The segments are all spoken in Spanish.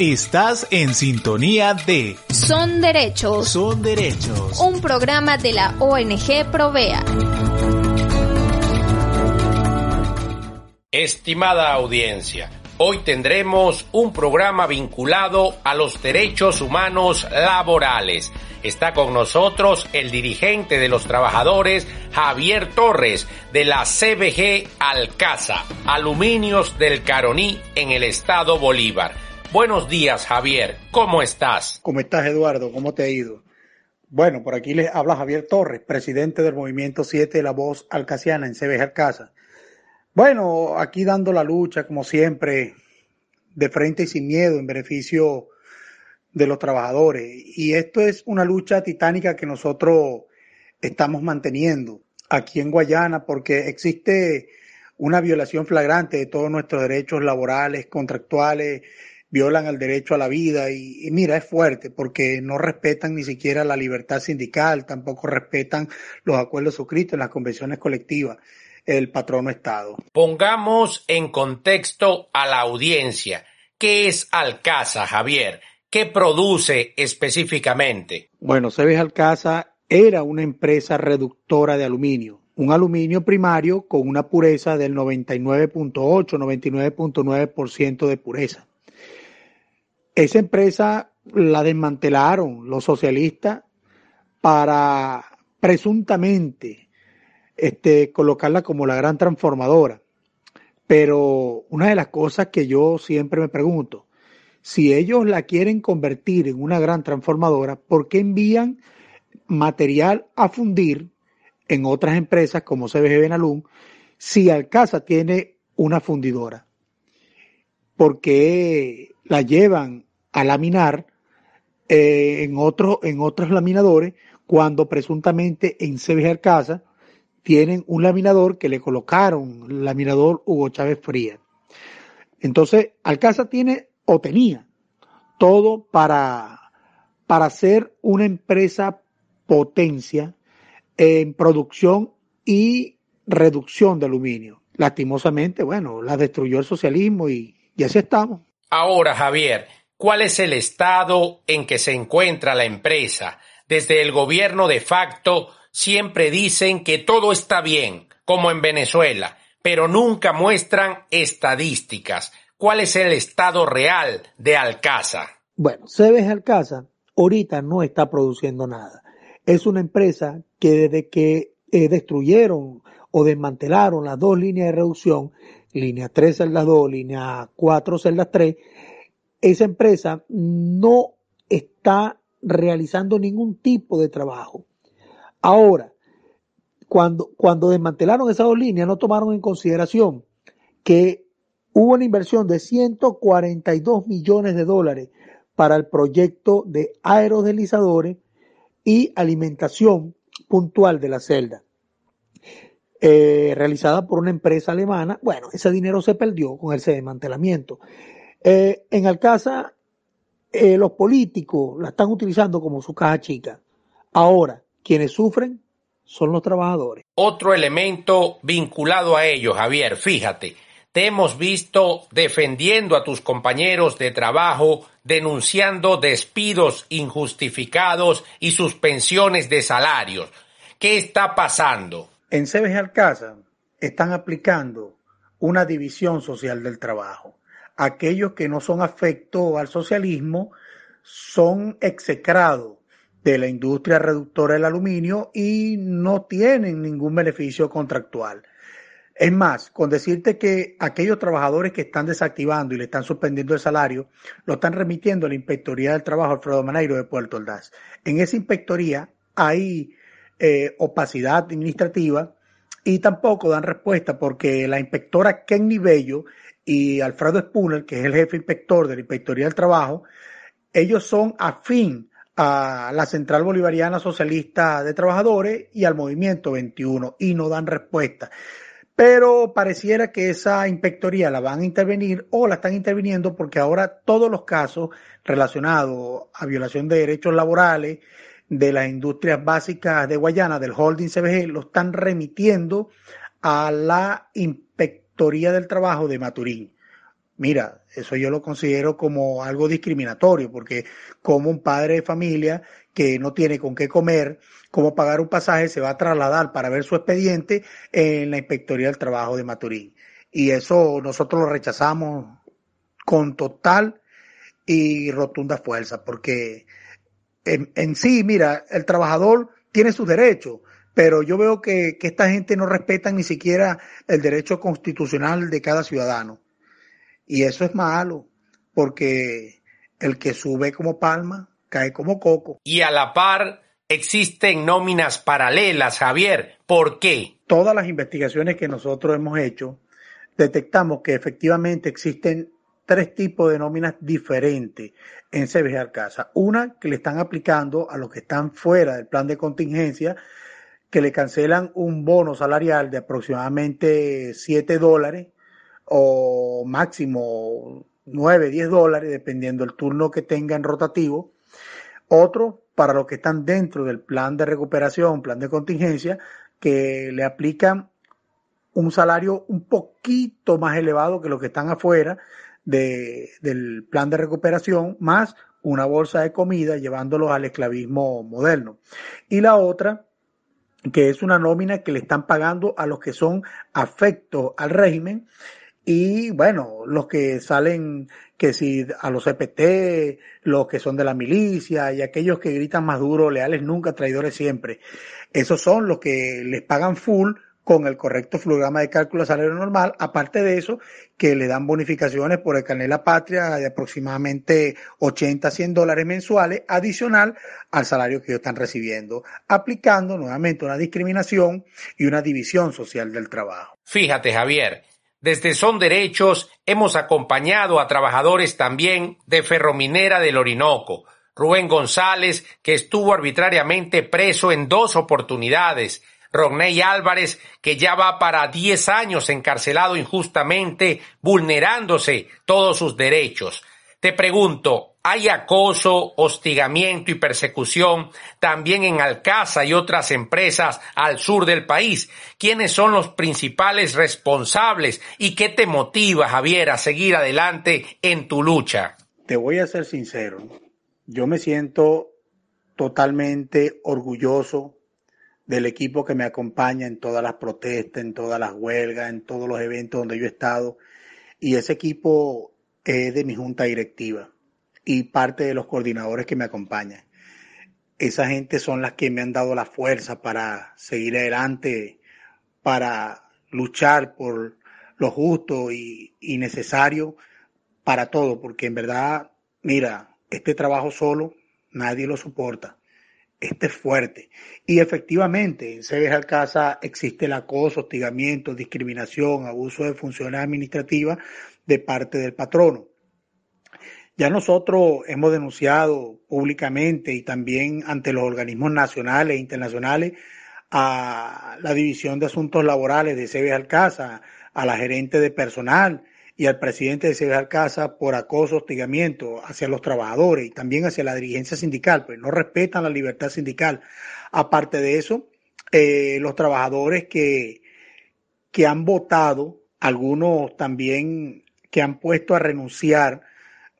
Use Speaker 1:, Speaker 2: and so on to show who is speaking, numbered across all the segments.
Speaker 1: Estás en sintonía de
Speaker 2: Son Derechos.
Speaker 1: Son Derechos.
Speaker 2: Un programa de la ONG Provea.
Speaker 3: Estimada audiencia, hoy tendremos un programa vinculado a los derechos humanos laborales. Está con nosotros el dirigente de los trabajadores, Javier Torres, de la CBG Alcaza, Aluminios del Caroní en el estado Bolívar. Buenos días, Javier. ¿Cómo estás?
Speaker 4: ¿Cómo estás, Eduardo? ¿Cómo te ha ido? Bueno, por aquí les habla Javier Torres, presidente del Movimiento 7 de la Voz Alcaciana en CBG Alcaza. Bueno, aquí dando la lucha, como siempre, de frente y sin miedo, en beneficio de los trabajadores. Y esto es una lucha titánica que nosotros estamos manteniendo aquí en Guayana porque existe una violación flagrante de todos nuestros derechos laborales, contractuales, violan el derecho a la vida y, y, mira, es fuerte porque no respetan ni siquiera la libertad sindical, tampoco respetan los acuerdos suscritos en las convenciones colectivas, el patrono Estado.
Speaker 3: Pongamos en contexto a la audiencia. ¿Qué es Alcaza, Javier? ¿Qué produce específicamente?
Speaker 4: Bueno, Cebes Alcaza era una empresa reductora de aluminio, un aluminio primario con una pureza del 99.8, 99.9% de pureza. Esa empresa la desmantelaron los socialistas para presuntamente este, colocarla como la gran transformadora. Pero una de las cosas que yo siempre me pregunto, si ellos la quieren convertir en una gran transformadora, ¿por qué envían material a fundir en otras empresas como CBG Benalún si Alcaza tiene una fundidora? ¿Por qué la llevan a laminar eh, en, otro, en otros laminadores cuando presuntamente en CBG Alcaza tienen un laminador que le colocaron, laminador Hugo Chávez Frías. Entonces, Alcaza tiene o tenía todo para, para ser una empresa potencia en producción y reducción de aluminio. Lastimosamente, bueno, la destruyó el socialismo y, y así estamos.
Speaker 3: Ahora, Javier, ¿cuál es el estado en que se encuentra la empresa? Desde el gobierno de facto siempre dicen que todo está bien, como en Venezuela, pero nunca muestran estadísticas. ¿Cuál es el estado real de Alcaza?
Speaker 4: Bueno, Cebes Alcaza ahorita no está produciendo nada. Es una empresa que desde que eh, destruyeron o desmantelaron las dos líneas de reducción, línea 3 celdas 2, línea 4 celdas 3, esa empresa no está realizando ningún tipo de trabajo. Ahora, cuando, cuando desmantelaron esas dos líneas, no tomaron en consideración que hubo una inversión de 142 millones de dólares para el proyecto de aerodeslizadores y alimentación puntual de la celda, eh, realizada por una empresa alemana. Bueno, ese dinero se perdió con ese desmantelamiento. Eh, en Alcaza, eh, los políticos la están utilizando como su caja chica. Ahora, quienes sufren son los trabajadores.
Speaker 3: Otro elemento vinculado a ello, Javier, fíjate, te hemos visto defendiendo a tus compañeros de trabajo, denunciando despidos injustificados y suspensiones de salarios. ¿Qué está pasando?
Speaker 4: En CBG Alcázar están aplicando una división social del trabajo. Aquellos que no son afectos al socialismo son execrados de la industria reductora del aluminio y no tienen ningún beneficio contractual. Es más, con decirte que aquellos trabajadores que están desactivando y le están suspendiendo el salario, lo están remitiendo a la Inspectoría del Trabajo Alfredo Maneiro de Puerto Ordaz. En esa inspectoría hay eh, opacidad administrativa y tampoco dan respuesta porque la inspectora Kenny Bello y Alfredo Spooner, que es el jefe inspector de la Inspectoría del Trabajo, ellos son afín a la Central Bolivariana Socialista de Trabajadores y al Movimiento 21 y no dan respuesta. Pero pareciera que esa inspectoría la van a intervenir o la están interviniendo porque ahora todos los casos relacionados a violación de derechos laborales de las industrias básicas de Guayana, del holding CBG, lo están remitiendo a la Inspectoría del Trabajo de Maturín. Mira, eso yo lo considero como algo discriminatorio, porque como un padre de familia que no tiene con qué comer, cómo pagar un pasaje, se va a trasladar para ver su expediente en la Inspectoría del Trabajo de Maturín. Y eso nosotros lo rechazamos con total y rotunda fuerza, porque en, en sí, mira, el trabajador tiene sus derechos, pero yo veo que, que esta gente no respeta ni siquiera el derecho constitucional de cada ciudadano. Y eso es malo, porque el que sube como palma cae como coco.
Speaker 3: Y a la par existen nóminas paralelas, Javier. ¿Por qué?
Speaker 4: Todas las investigaciones que nosotros hemos hecho, detectamos que efectivamente existen tres tipos de nóminas diferentes en CBG Arcasa. Una que le están aplicando a los que están fuera del plan de contingencia, que le cancelan un bono salarial de aproximadamente 7 dólares o máximo 9, 10 dólares, dependiendo del turno que tenga en rotativo. Otro para los que están dentro del plan de recuperación, plan de contingencia, que le aplican un salario un poquito más elevado que los que están afuera de, del plan de recuperación, más una bolsa de comida llevándolos al esclavismo moderno. Y la otra, que es una nómina que le están pagando a los que son afectos al régimen, y bueno, los que salen, que si a los EPT, los que son de la milicia y aquellos que gritan más duro, leales nunca, traidores siempre. Esos son los que les pagan full con el correcto flujograma de cálculo de salario normal, aparte de eso, que le dan bonificaciones por el carnet la patria de aproximadamente 80 a 100 dólares mensuales, adicional al salario que ellos están recibiendo, aplicando nuevamente una discriminación y una división social del trabajo.
Speaker 3: Fíjate, Javier, desde Son Derechos hemos acompañado a trabajadores también de Ferrominera del Orinoco. Rubén González, que estuvo arbitrariamente preso en dos oportunidades. Rogney Álvarez, que ya va para 10 años encarcelado injustamente, vulnerándose todos sus derechos. Te pregunto, ¿hay acoso, hostigamiento y persecución también en Alcaza y otras empresas al sur del país? ¿Quiénes son los principales responsables y qué te motiva, Javier, a seguir adelante en tu lucha?
Speaker 4: Te voy a ser sincero, yo me siento totalmente orgulloso del equipo que me acompaña en todas las protestas, en todas las huelgas, en todos los eventos donde yo he estado. Y ese equipo es de mi junta directiva y parte de los coordinadores que me acompañan. Esa gente son las que me han dado la fuerza para seguir adelante, para luchar por lo justo y, y necesario para todo, porque en verdad, mira, este trabajo solo nadie lo soporta. Este es fuerte. Y efectivamente, en Ceres Alcázar existe el acoso, hostigamiento, discriminación, abuso de funciones administrativas de parte del patrono. Ya nosotros hemos denunciado públicamente y también ante los organismos nacionales e internacionales a la División de Asuntos Laborales de CB Alcázar, a la gerente de personal y al presidente de CB Alcázar por acoso, hostigamiento hacia los trabajadores y también hacia la dirigencia sindical, pues no respetan la libertad sindical. Aparte de eso, eh, los trabajadores que, que han votado, algunos también que han puesto a renunciar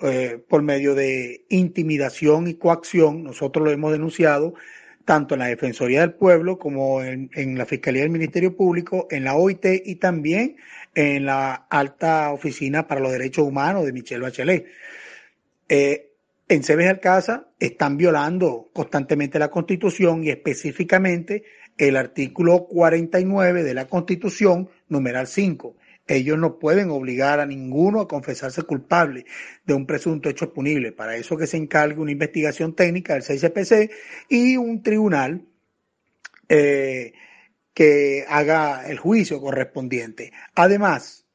Speaker 4: eh, por medio de intimidación y coacción. Nosotros lo hemos denunciado tanto en la Defensoría del Pueblo como en, la Fiscalía del Ministerio Público, en la OIT y también en la Alta Oficina para los Derechos Humanos de Michelle Bachelet. Eh, en Cebes Alcázar están violando constantemente la Constitución y específicamente el artículo 49 de la Constitución, numeral 5, ellos no pueden obligar a ninguno a confesarse culpable de un presunto hecho punible. Para eso que se encargue una investigación técnica del CICPC y un tribunal eh, que haga el juicio correspondiente. Además,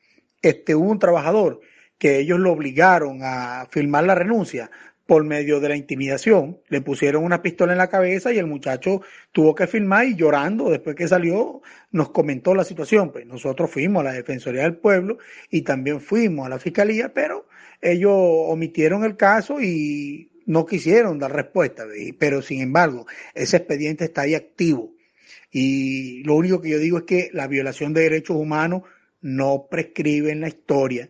Speaker 4: este, hubo un trabajador que ellos lo obligaron a firmar la renuncia por medio de la intimidación. Le pusieron una pistola en la cabeza y el muchacho tuvo que firmar y llorando después que salió nos comentó la situación. Pues nosotros fuimos a la Defensoría del Pueblo y también fuimos a la Fiscalía, pero ellos omitieron el caso y no quisieron dar respuesta. Pero sin embargo, ese expediente está ahí activo. Y lo único que yo digo es que la violación de derechos humanos no prescribe en la historia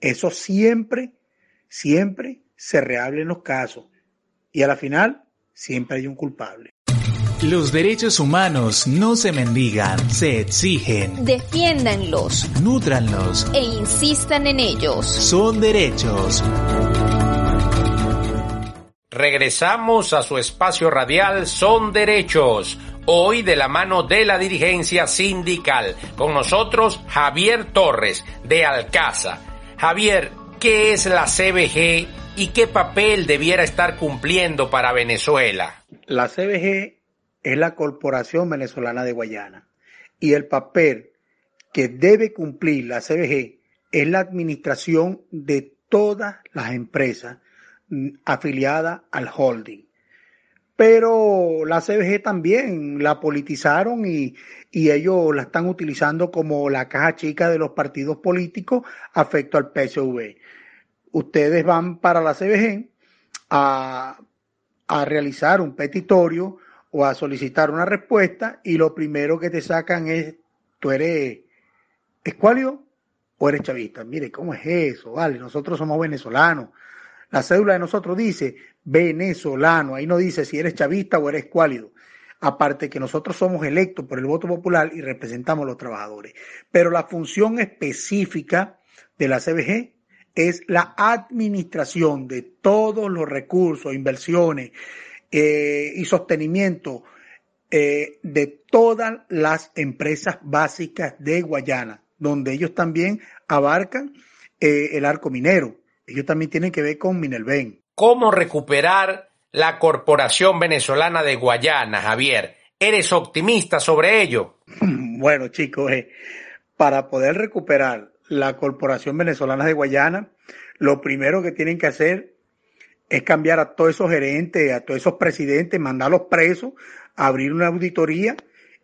Speaker 4: Eso siempre, siempre se reable en los casos. Y a la final, siempre hay un culpable.
Speaker 1: Los derechos humanos no se mendigan, se exigen.
Speaker 2: Defiéndanlos.
Speaker 1: Nútranlos.
Speaker 2: E insistan en ellos.
Speaker 1: Son derechos.
Speaker 3: Regresamos a su espacio radial Son Derechos. Hoy de la mano de la dirigencia sindical. Con nosotros Javier Torres de Alcaza. Javier, ¿qué es la CBG y qué papel debiera estar cumpliendo para Venezuela?
Speaker 4: La CBG es la Corporación Venezolana de Guayana y el papel que debe cumplir la CBG es la administración de todas las empresas mm, afiliadas al holding. Pero la CBG también la politizaron y, y, ellos la están utilizando como la caja chica de los partidos políticos afecto al PSV. Ustedes van para la CBG a, a realizar un petitorio o a solicitar una respuesta y lo primero que te sacan es, tú eres escuálido o eres chavista. Mire, ¿cómo es eso? Vale, nosotros somos venezolanos. La cédula de nosotros dice venezolano, ahí no dice si eres chavista o eres escuálido. Aparte que nosotros somos electos por el voto popular y representamos a los trabajadores. Pero la función específica de la CBG es la administración de todos los recursos, inversiones, eh, y sostenimiento eh, de todas las empresas básicas de Guayana, donde ellos también abarcan eh, el arco minero. Ellos también tienen que ver con Minelven.
Speaker 3: ¿Cómo recuperar la Corporación Venezolana de Guayana, Javier? ¿Eres optimista sobre ello?
Speaker 4: Bueno, chicos, para poder recuperar la Corporación Venezolana de Guayana, lo primero que tienen que hacer es cambiar a todos esos gerentes, a todos esos presidentes, mandarlos presos, abrir una auditoría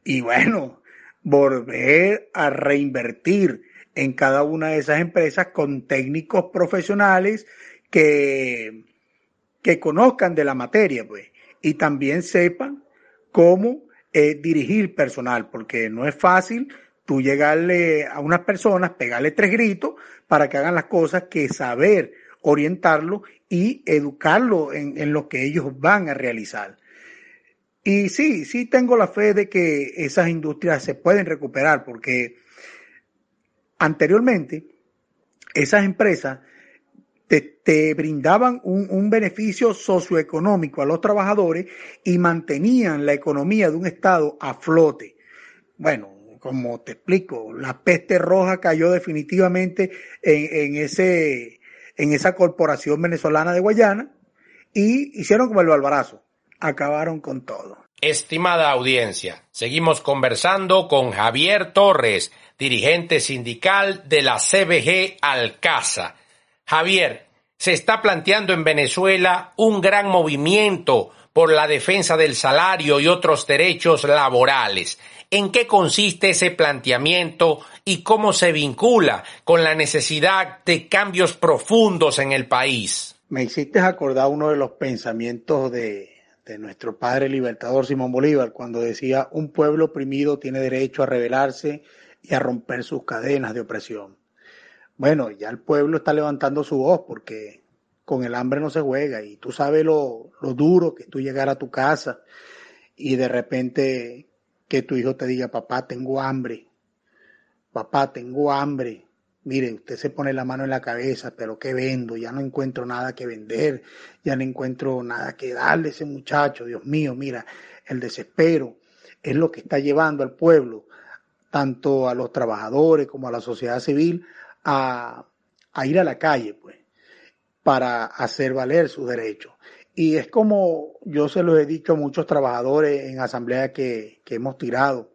Speaker 4: y bueno, volver a reinvertir en cada una de esas empresas con técnicos profesionales que, que conozcan de la materia, pues, y también sepan cómo eh, dirigir personal, porque no es fácil tú llegarle a unas personas, pegarle tres gritos para que hagan las cosas que saber orientarlo y educarlo en, en lo que ellos van a realizar. Y sí, sí tengo la fe de que esas industrias se pueden recuperar porque anteriormente esas empresas te, te brindaban un, un, beneficio socioeconómico a los trabajadores y mantenían la economía de un Estado a flote. Bueno, como te explico, la peste roja cayó definitivamente en, en ese en esa corporación venezolana de Guayana y hicieron como el balbarazo, acabaron con todo.
Speaker 3: Estimada audiencia, seguimos conversando con Javier Torres, dirigente sindical de la CBG Alcaza. Javier, se está planteando en Venezuela un gran movimiento por la defensa del salario y otros derechos laborales. ¿En qué consiste ese planteamiento y cómo se vincula con la necesidad de cambios profundos en el país?
Speaker 4: Me hiciste acordar uno de los pensamientos de, de nuestro padre libertador Simón Bolívar cuando decía un pueblo oprimido tiene derecho a rebelarse y a romper sus cadenas de opresión. Bueno, ya el pueblo está levantando su voz porque con el hambre no se juega y tú sabes lo, lo duro que tú llegar a tu casa y de repente que tu hijo te diga, papá, tengo hambre, papá, tengo hambre. Mire, usted se pone la mano en la cabeza, pero ¿qué vendo? Ya no encuentro nada que vender, ya no encuentro nada que darle a ese muchacho. Dios mío, mira, el desespero es lo que está llevando al pueblo, tanto a los trabajadores como a la sociedad civil, a, a ir a la calle, pues, para hacer valer sus derechos. Y es como yo se lo he dicho a muchos trabajadores en asamblea que, que hemos tirado.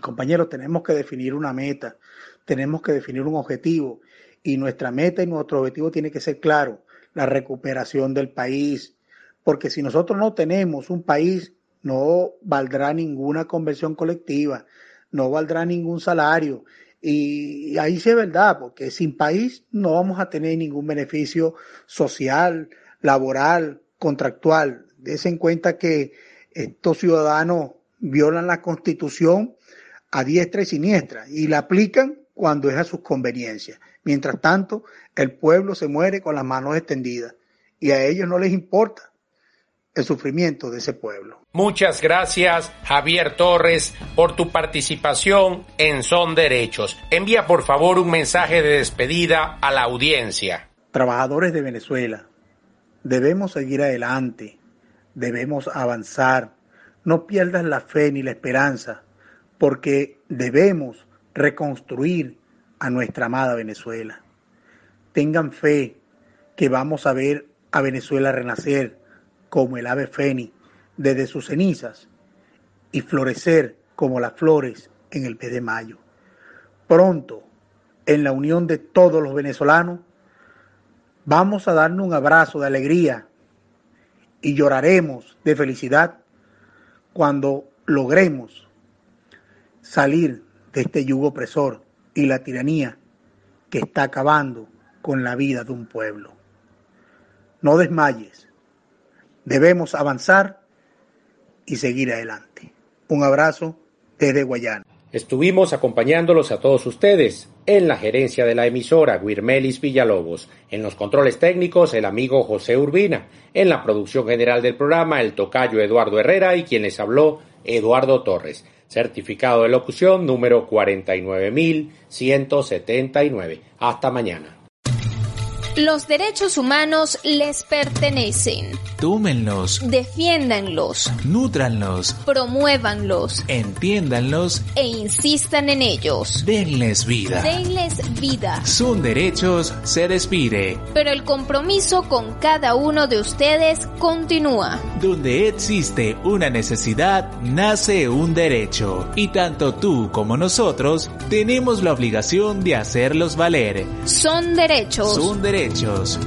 Speaker 4: Compañeros, tenemos que definir una meta, tenemos que definir un objetivo y nuestra meta y nuestro objetivo tiene que ser claro, la recuperación del país, porque si nosotros no tenemos un país, no valdrá ninguna convención colectiva, no valdrá ningún salario. Y ahí sí es verdad, porque sin país no vamos a tener ningún beneficio social, laboral, contractual. Desen en cuenta que estos ciudadanos violan la constitución a diestra y siniestra y la aplican cuando es a sus conveniencias. Mientras tanto, el pueblo se muere con las manos extendidas y a ellos no les importa el sufrimiento de ese pueblo.
Speaker 3: Muchas gracias, Javier Torres, por tu participación en Son Derechos. Envía por favor un mensaje de despedida a la audiencia.
Speaker 4: Trabajadores de Venezuela, debemos seguir adelante, debemos avanzar, no pierdas la fe ni la esperanza, porque debemos reconstruir a nuestra amada Venezuela. Tengan fe que vamos a ver a Venezuela renacer como el ave fénix desde sus cenizas y florecer como las flores en el mes de mayo. Pronto, en la unión de todos los venezolanos, vamos a darnos un abrazo de alegría y lloraremos de felicidad cuando logremos salir de este yugo opresor y la tiranía que está acabando con la vida de un pueblo. No desmayes, debemos avanzar y seguir adelante. Un abrazo desde Guayana.
Speaker 3: Estuvimos acompañándolos a todos ustedes en la gerencia de la emisora Guirmelis Villalobos, en los controles técnicos el amigo José Urbina, en la producción general del programa el tocayo Eduardo Herrera y quien les habló Eduardo Torres. Certificado de locución número 49179. Hasta mañana.
Speaker 2: Los derechos humanos les pertenecen.
Speaker 1: Túmenlos,
Speaker 2: Defiéndanlos,
Speaker 1: nútranlos,
Speaker 2: promuévanlos
Speaker 1: entiéndanlos,
Speaker 2: e insistan en ellos.
Speaker 1: denles vida.
Speaker 2: Denles vida.
Speaker 1: Son derechos, se despide.
Speaker 2: Pero el compromiso con cada uno de ustedes continúa.
Speaker 1: Donde existe una necesidad, nace un derecho. Y tanto tú como nosotros tenemos la obligación de hacerlos valer.
Speaker 2: Son derechos.
Speaker 1: Son derechos.